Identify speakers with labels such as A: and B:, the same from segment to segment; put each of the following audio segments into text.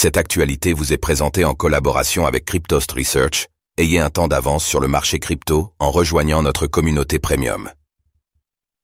A: Cette actualité vous est présentée en collaboration avec Cryptost Research. Ayez un temps d'avance sur le marché crypto en rejoignant notre communauté premium.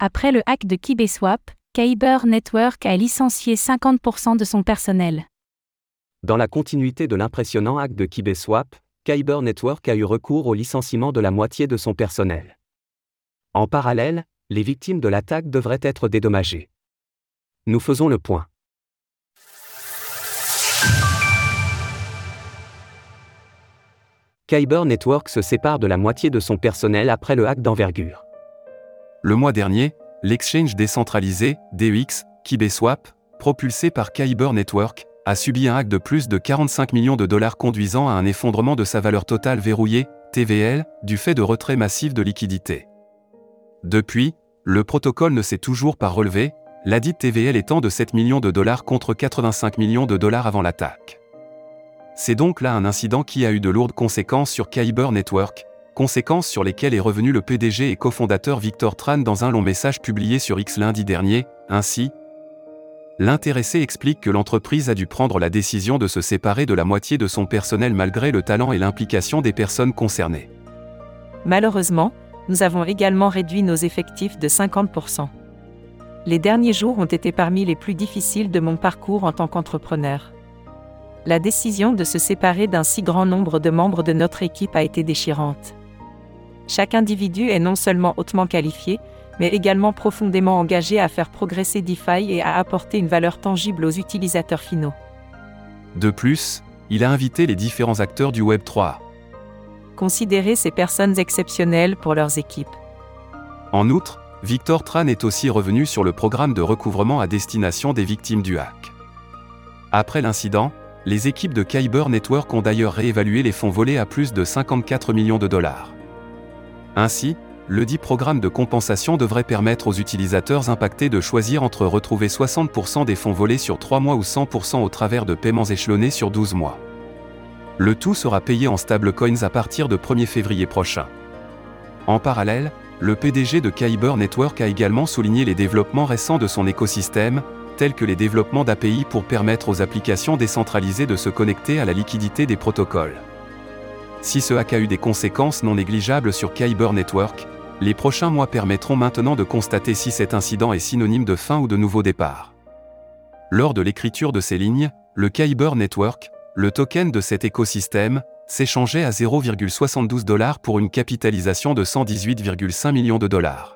B: Après le hack de KibeSwap, Kyber Network a licencié 50% de son personnel.
C: Dans la continuité de l'impressionnant hack de KibeSwap, Kyber Network a eu recours au licenciement de la moitié de son personnel. En parallèle, les victimes de l'attaque devraient être dédommagées. Nous faisons le point. Kyber Network se sépare de la moitié de son personnel après le hack d'envergure.
D: Le mois dernier, l'exchange décentralisé, DEX, KibeSwap, propulsé par Kyber Network, a subi un hack de plus de 45 millions de dollars conduisant à un effondrement de sa valeur totale verrouillée, TVL, du fait de retrait massif de liquidités. Depuis, le protocole ne s'est toujours pas relevé, la dite TVL étant de 7 millions de dollars contre 85 millions de dollars avant l'attaque. C'est donc là un incident qui a eu de lourdes conséquences sur Kyber Network, conséquences sur lesquelles est revenu le PDG et cofondateur Victor Tran dans un long message publié sur X lundi dernier, ainsi, L'intéressé explique que l'entreprise a dû prendre la décision de se séparer de la moitié de son personnel malgré le talent et l'implication des personnes concernées.
E: Malheureusement, nous avons également réduit nos effectifs de 50%. Les derniers jours ont été parmi les plus difficiles de mon parcours en tant qu'entrepreneur la décision de se séparer d'un si grand nombre de membres de notre équipe a été déchirante. Chaque individu est non seulement hautement qualifié, mais également profondément engagé à faire progresser DeFi et à apporter une valeur tangible aux utilisateurs finaux.
D: De plus, il a invité les différents acteurs du Web3.
E: Considérer ces personnes exceptionnelles pour leurs équipes.
D: En outre, Victor Tran est aussi revenu sur le programme de recouvrement à destination des victimes du hack. Après l'incident, les équipes de Kyber Network ont d'ailleurs réévalué les fonds volés à plus de 54 millions de dollars. Ainsi, le dit programme de compensation devrait permettre aux utilisateurs impactés de choisir entre retrouver 60% des fonds volés sur 3 mois ou 100% au travers de paiements échelonnés sur 12 mois. Le tout sera payé en stablecoins à partir de 1er février prochain. En parallèle, le PDG de Kyber Network a également souligné les développements récents de son écosystème, tels que les développements d'API pour permettre aux applications décentralisées de se connecter à la liquidité des protocoles. Si ce hack a eu des conséquences non négligeables sur Kyber Network, les prochains mois permettront maintenant de constater si cet incident est synonyme de fin ou de nouveau départ. Lors de l'écriture de ces lignes, le Kyber Network, le token de cet écosystème, s'échangeait à 0,72 dollars pour une capitalisation de 118,5 millions de dollars.